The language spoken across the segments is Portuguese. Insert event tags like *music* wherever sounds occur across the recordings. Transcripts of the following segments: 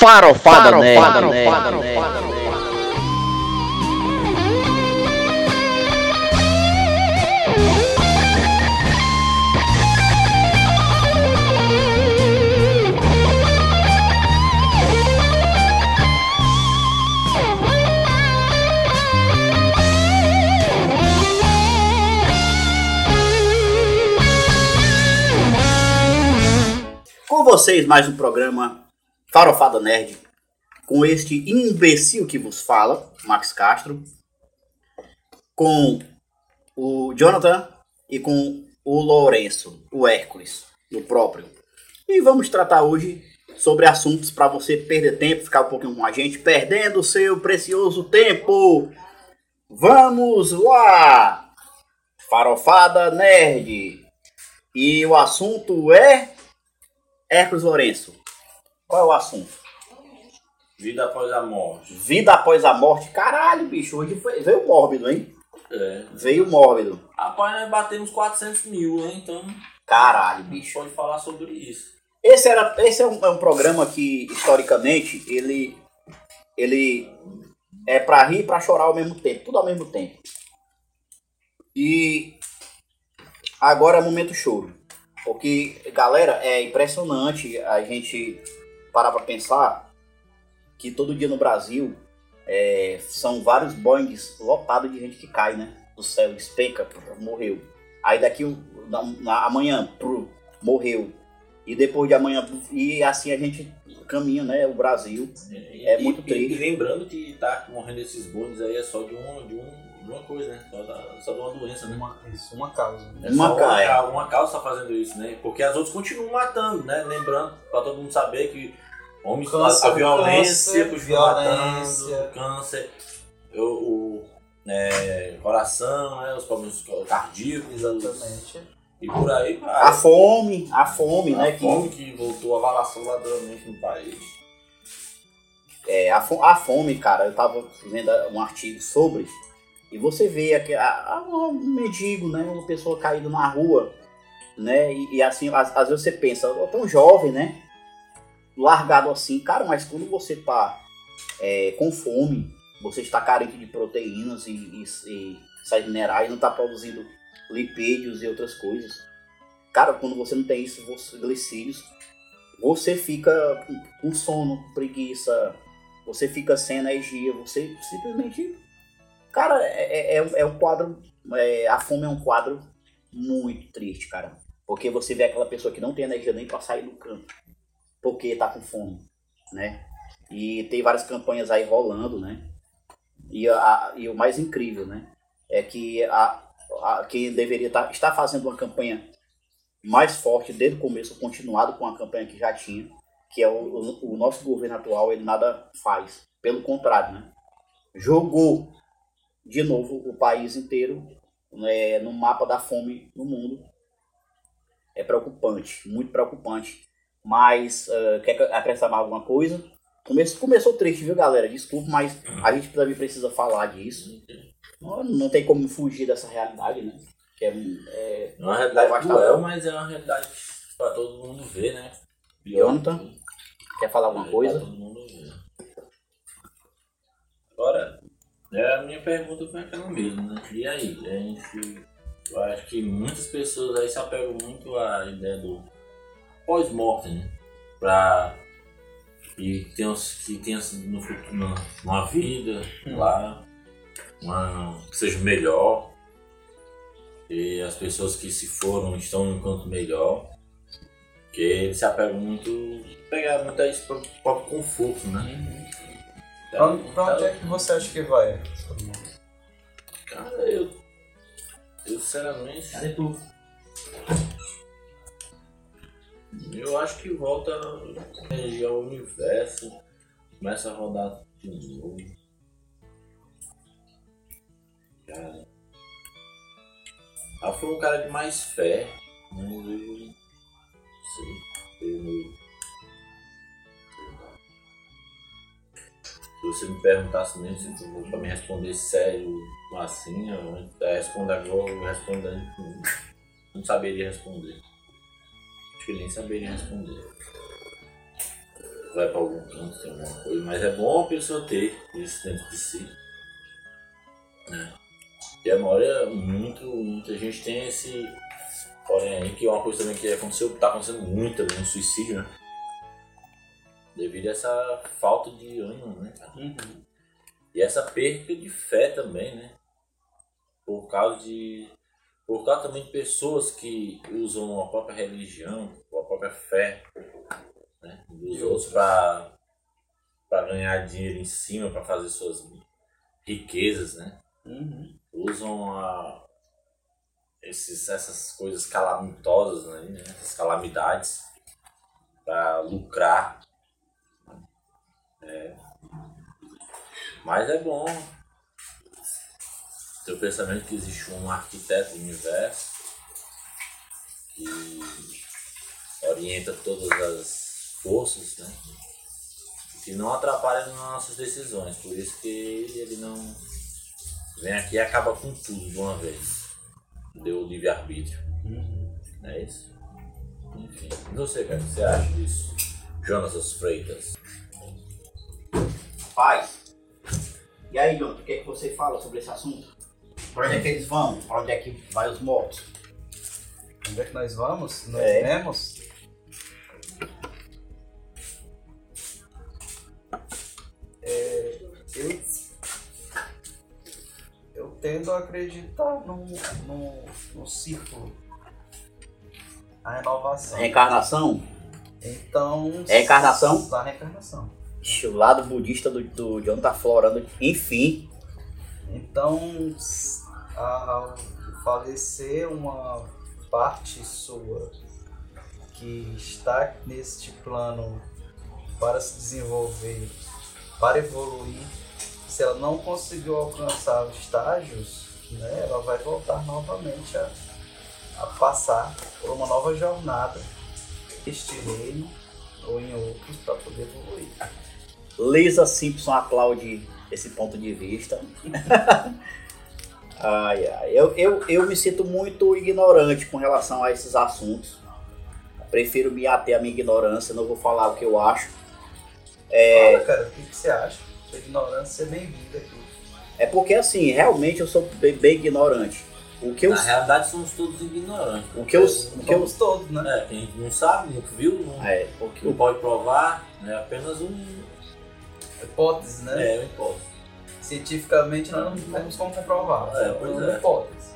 Farofada, Farofada Nerd. Farofada Nerd. Com vocês, mais um programa Farofada Nerd, com este imbecil que vos fala, Max Castro, com o Jonathan e com o Lourenço, o Hércules, o próprio. E vamos tratar hoje sobre assuntos para você perder tempo, ficar um pouquinho com a gente, perdendo o seu precioso tempo. Vamos lá! Farofada Nerd. E o assunto é Hércules Lourenço. Qual é o assunto? Vida após a morte. Vida após a morte. Caralho, bicho, hoje foi- veio mórbido, hein? É. Veio mórbido. Rapaz, nós batemos 400 mil, né? Então, Caralho, bicho. pode falar sobre isso. Esse, era, esse é, um, é um programa que, historicamente, ele, ele é pra rir e pra chorar ao mesmo tempo. Tudo ao mesmo tempo. E agora é momento choro. Porque, galera, é impressionante a gente parar pra pensar que todo dia no Brasil é, são vários Boeings lotados de gente que cai, né? Do céu, despenca, morreu. Aí daqui, na, na- amanhã, prr, morreu. E depois de amanhã, e assim a gente caminha, né? O Brasil. É E- muito e- triste. E lembrando que tá morrendo esses bônus aí é só de, um, de, um, de uma coisa, né? Só, da- só de uma doença, né? Uma, isso, uma causa. É Uma só ca- é. ca- uma causa tá fazendo isso, né? Porque as outras continuam matando, né? Lembrando, pra todo mundo saber que homens, Câncer, a, a violência câncer, continua violência. matando, câncer, o, o, é, coração, né? Os problemas cardíacos, os- Exatamente. e por aí vai. A fome, a fome, né? A Que, fome que voltou avassaladoramente no país. é, a, fo- a fome, cara, eu tava vendo um artigo sobre, e você vê aqui, a, um mendigo, né? Uma pessoa caída na rua, né? E, e assim, às, às vezes você pensa, "Ó, tão jovem, né? Largado assim, cara, mas quando você tá é, com fome, você está carente de proteínas e, e, e sais minerais, não está produzindo lipídios e outras coisas. Cara, quando você não tem isso, você, glicídios, você fica com- sono, preguiça, você fica sem energia, você simplesmente. Cara, é, é, é um quadro. é, a fome é um quadro muito triste, cara. Porque você vê aquela pessoa que não tem energia nem pra sair do campo. Porque tá com fome, né? E tem várias campanhas aí rolando, né? E, a- e o mais incrível, né? É que a, a- quem deveria tá, estar fazendo uma campanha mais forte desde o começo, continuado com a campanha que já tinha, que é o, o, o nosso governo atual, ele nada faz. Pelo contrário, né? Jogou de novo o país inteiro né, no mapa da fome no mundo. É preocupante, muito preocupante. Mas eh, quer acrescentar mais alguma coisa? Come- começou triste, viu, galera? Desculpa, mas a gente também precisa falar disso. Não, não tem como fugir dessa realidade, né? Que é, é, É uma realidade cruel, mas é uma realidade pra todo mundo ver, né? Jonathan, quer falar alguma É, coisa? Pra todo mundo ver. Agora, é, a minha pergunta foi aquela mesmo, né? E aí? A gente, eu acho que muitas pessoas aí se apegam muito à ideia do pós-morte, né? Pra que tenha, que tenha no futuro uma, vida lá, uma, que seja melhor. E as pessoas que se foram estão em um canto melhor. Porque eles se apegam muito. pegar muito a pro próprio conforto, né? Pra, pra onde é que você acha que vai? Cara, eu. Eu sinceramente. Cadê tu? Eu acho que volta a energia ao universo, começa a rodar de novo. Cara. Ela foi um cara de mais fé, mas eu não sei. Eu você me perguntasse mesmo se tu pra me responder sério assim, eu respondo agora, eu respondo não saberia responder. Acho que nem saberia responder. Vai pra algum canto, tem alguma coisa, mas é bom a pessoa ter isso dentro de si. Né? E a memória, muito, muita gente tem esse. Porém aí, que é uma coisa também que aconteceu, tá acontecendo muito também no suicídio, né? Devido a essa falta de ânimo, né, cara? Uhum. E essa perda de fé também, né? Por causa de. Por causa também de pessoas que usam a própria religião, a própria fé, né? Dos E outros pra ganhar dinheiro em cima, pra fazer suas riquezas, né? Uhum. usam a, esses, essas coisas calamitosas, né, essas calamidades, para lucrar. É. Mas é bom ter o pensamento que existe um arquiteto do universo que orienta todas as forças, né? Que não atrapalha nas nossas decisões. Por isso que ele não vem aqui e acaba com tudo de uma vez. Deu livre-arbítrio. Não é isso? Enfim. E você, cara, o que você acha disso? Jonas Freitas. E aí, Jonathan, o que, é que você fala sobre esse assunto? Pra onde é que eles vão? Pra onde é que vai os mortos? Onde é que nós vamos? Nós É. iremos? É, eu, eu tendo a acreditar num, num, num círculo. A renovação. Reencarnação? Então. Reencarnação? Da reencarnação. O lado budista do, do John tá florando. Enfim, Então, ao falecer uma parte sua que está neste plano para se desenvolver, para evoluir, se ela não conseguiu alcançar os estágios, né, ela vai voltar novamente a, a passar por uma nova jornada neste reino ou em outros para poder evoluir. Lisa Simpson aplaude esse ponto de vista. *laughs* ai, ai. Eu, eu, eu me sinto muito ignorante com relação a esses assuntos. Prefiro me ater à minha ignorância, não vou falar o que eu acho. É, Fala, cara, o que, que você acha? Sua ignorância é bem-vinda aqui. é porque assim, realmente eu sou bem, bem ignorante. O que eu, Na realidade, somos todos ignorantes. o que eu, o que eu, Somos todos, né? É, quem não sabe, nunca viu, não, é, o que não eu, pode provar, é apenas um. Hipótese, né? É, um hipótese. Cientificamente nós não temos como comprovar. É, pois uma é. hipótese.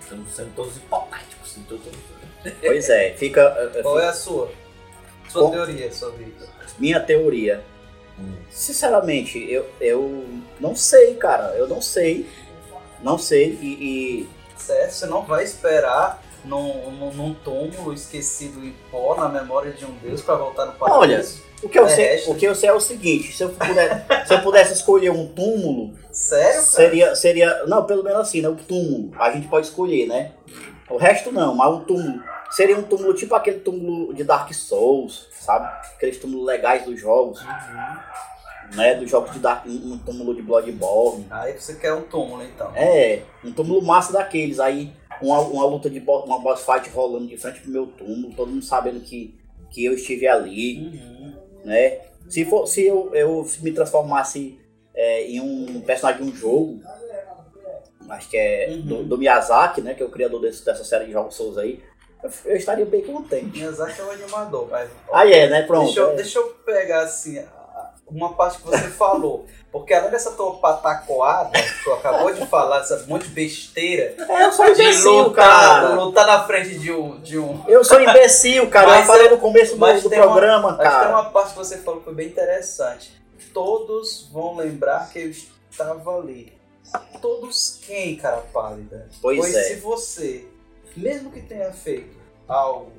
Estamos sendo todos hipotéticos. Então, todos... pois é, fica Qual é a sua? Sua Bom. teoria sobre isso? minha teoria. Hum. Sinceramente, eu, eu não sei, cara. Eu não sei. Não sei. E, Certo? Você não vai esperar num, num, num túmulo esquecido em pó na memória de um deus para voltar no Olha, paraíso? e o, que eu sei, o que eu sei é o seguinte: se eu, puder, se eu pudesse escolher um túmulo, Sério, cara? seria, seria. Não, pelo menos assim, né? O túmulo. A gente pode escolher, né? O resto não, mas o túmulo. Seria um túmulo tipo aquele túmulo de Dark Souls, sabe? Aqueles túmulos legais dos jogos, Uhum. Né? Dos jogos de Dark. Um túmulo de Bloodborne. Aí você quer um túmulo, então. É, um túmulo massa daqueles. Aí uma, uma luta de bo- uma boss fight rolando de frente pro meu túmulo, todo mundo sabendo que, que eu estive ali, Uhum. né? Se, for, se eu, eu me transformasse é, em um personagem de um jogo, acho que é Uhum. do, do Miyazaki, né? Que é o criador desse- dessa série de jogos Souls aí, eu, eu estaria bem contente. Miyazaki é o animador, mas... Aí é, né? Pronto. Deixa eu, é. deixa eu pegar assim uma parte que você falou. Porque além dessa tua patacoada que tu acabou de falar, essa monte de besteira, É, eu sou de imbecil, lutar, cara. lutar na frente de um. De um Eu sou imbecil, cara. Mas eu falei no começo do, mas do tem uma- programa, Mas tem cara. uma parte que você falou que foi bem interessante. Todos vão lembrar que eu estava ali. Todos quem, cara pálida? Pois é. se você, mesmo que tenha feito algo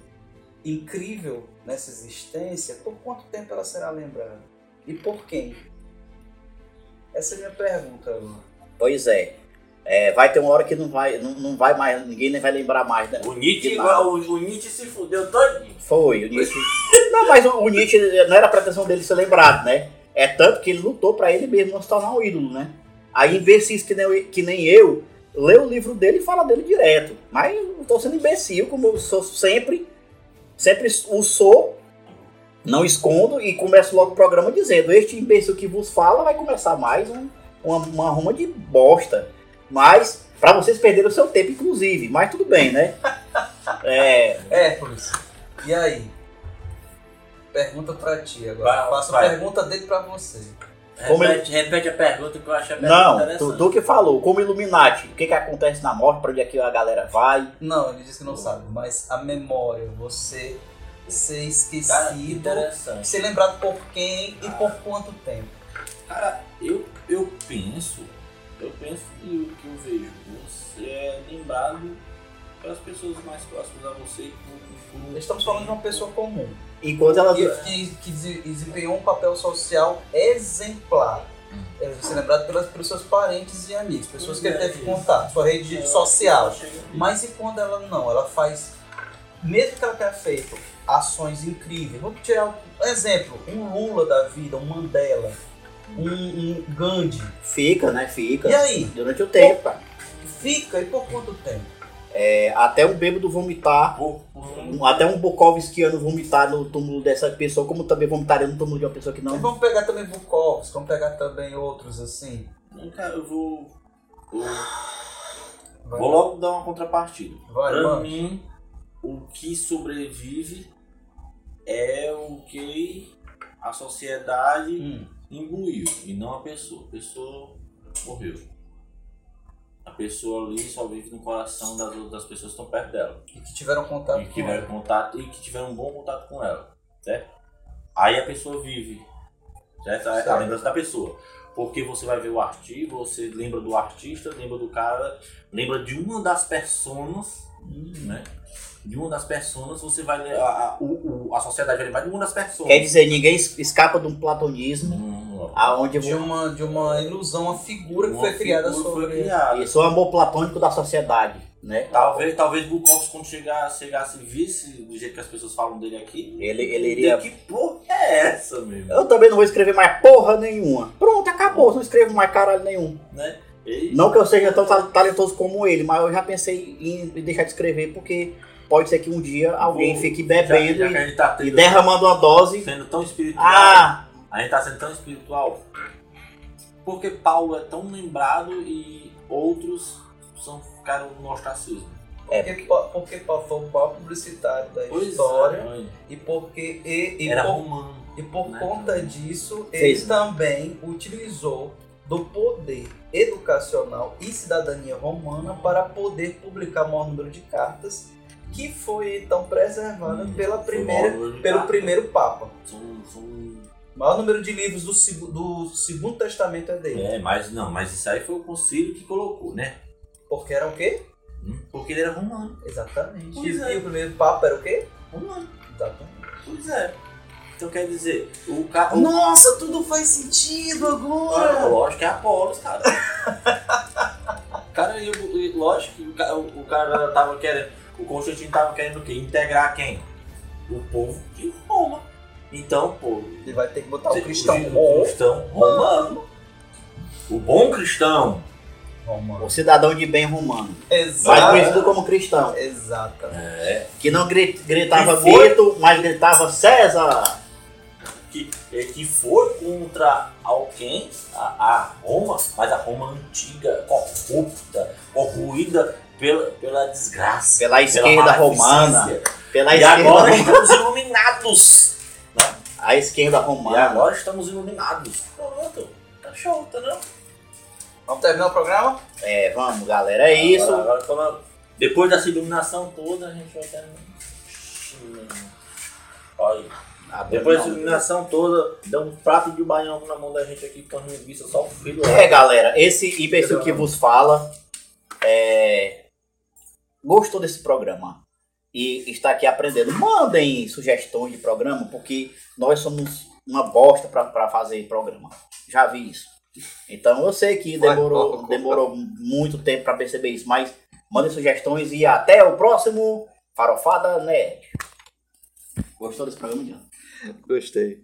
incrível nessa existência, por quanto tempo ela será lembrada? E por quem? Essa é a minha pergunta. Lu. Pois é. É, vai ter uma hora que não vai, não, não vai mais, ninguém nem vai lembrar mais, né? O Nietzsche, o, o Nietzsche se fudeu todinho. Foi, o Nietzsche. não, mas o, o Nietzsche não era a pretensão dele ser lembrado, né? É tanto que ele lutou pra ele mesmo não se tornar um ídolo, né? Aí imbecis que nem, eu- que nem eu, lê o livro dele e fala dele direto. Mas eu tô sendo imbecil, como eu sou sempre, sempre o sou, não escondo e começo logo o programa dizendo: Este imbecil que vos fala vai começar mais um, uma, uma ruma de bosta. Mas, pra vocês perderem o seu tempo, inclusive. Mas tudo bem, né? *laughs* É, Hércules, e aí? Pergunta pra ti agora. Faço a pergunta dele pra você. Como repete, repete a pergunta que eu achei a pergunta Não, tu, tu que falou, como Illuminati, o que, que acontece na morte, pra onde é que a galera vai? Não, ele disse que não sabe, mas a memória, você ser Cara, que esquecido, interessante. ser lembrado por quem e por quanto tempo. Cara, eu, eu penso, eu penso que o que eu vejo, você é lembrado pelas pessoas mais próximas a você por, por, Estamos falando de uma pessoa comum, Enquanto ela. que, que, que dese- desempenhou um papel social exemplar. É ser lembrado pelas pessoas parentes e amigos, pessoas que ele teve contato, sua rede social. Mas e quando ela não? Ela faz, mesmo que ela tenha feito ações incríveis. Vamos tirar um exemplo: um Lula da vida, um Mandela, um, um Gandhi. Fica, né? Fica. E aí? Durante o tempo, cara. Fica e por quanto tempo? É, até um bêbado vomitar, Por, por, um- até um Bukowskiano vomitar no túmulo dessa pessoa, como também vomitaria no túmulo de uma pessoa que E não. vamos pegar também Bukowski, vamos pegar também outros assim. Não, cara, eu vou. eu Vai, vou logo dar uma contrapartida. vai, pra mano. mim, o que sobrevive é o que a sociedade Hum, imbuiu e não a pessoa. A pessoa morreu. A pessoa ali só vive no coração das outras pessoas que estão perto dela. e que tiveram contato E que com tiveram ela. contato e que tiveram um bom contato com ela, certo? Aí a pessoa vive, certo? Certo. A lembrança da pessoa. Porque você vai ver o artigo, você lembra do artista, lembra do cara, lembra de uma das personas, né? De uma das personas, você vai ler, a, a, a sociedade vai lembrar de uma das pessoas. Quer dizer, ninguém es- escapa de um platonismo, Hum, aonde De uma, de uma ilusão, uma figura que uma foi criada sobre. Foi criada. isso é o amor platônico da sociedade, né? Talvez, talvez Bukowski quando chegasse, chegasse e visse do jeito que as pessoas falam dele aqui, Ele, ele iria. que porra é essa, mesmo? Eu também não vou escrever mais porra nenhuma. Pronto, acabou, não escrevo mais caralho nenhum. Né? E- Não que eu seja tão ta- talentoso como ele, mas eu já pensei em deixar de escrever porque pode ser que um dia alguém Vou- fique já- bebendo já a e, tá e derramando uma dose. sendo tão espiritual. Ah, A gente tá sendo tão espiritual. Porque Paulo é tão lembrado e outros são, ficaram no ostracismo. Porque, pa- porque pa- foi o pau publicitário da Pois história é, e porque e, e Era por, romano. e por né, conta também. disso ele também utilizou do poder educacional e cidadania romana para poder publicar o maior número de cartas que foi então preservada Hum, pela primeira pelo cara? primeiro papa. O maior número de livros do, do segundo testamento é dele. É, mas não, mas isso aí foi o concílio que colocou, né? Porque era o quê? Hum, Porque ele era romano. Exatamente. Pois e, é. o primeiro papa era o quê? Romano. Exatamente. Pois é. Então quer dizer, o cara. Nossa, tudo faz sentido agora! Lógico que é Apolos, cara. *laughs* cara, e, o- e lógico que o, ca- o, o cara tava querendo. O Constantino tava querendo o quê? Integrar quem? O povo de Roma. Então, pô. Ele vai ter que botar o cristão o bom. cristão romano. O bom cristão. Romano. o cidadão de bem romano. mais Exato. conhecido como cristão. Exatamente. É. Que não gri- gritava? Bito, mas gritava César. Que, é, que foi contra alguém, a, a Roma, mas a Roma antiga, corrupta, corroída pela, pela desgraça. Pela esquerda romana. maleficência. Pela E esquerda, agora romana. estamos iluminados. a esquerda E romana. agora estamos iluminados. Pronto. Tá show, entendeu? Vamos terminar o programa? É, vamos, galera, é isso. Agora, agora, depois dessa iluminação toda, a gente vai ter. Olha, Ah, depois dessa não. iluminação toda, dá um prato de baião na mão da gente aqui com linguiça só o filho. É, galera, esse imbecil que vos fala é, gostou desse programa e está aqui aprendendo. Mandem sugestões de programa, porque nós somos uma bosta para fazer programa. Já vi isso. Então eu sei que demorou, demorou muito tempo para perceber isso, mas mandem sugestões e até o próximo Farofada Nerd. Gostou desse programa, Diana? Gostei.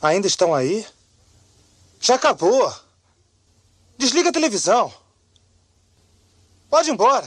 Ainda estão aí? Já acabou. Desliga a televisão. Pode ir embora.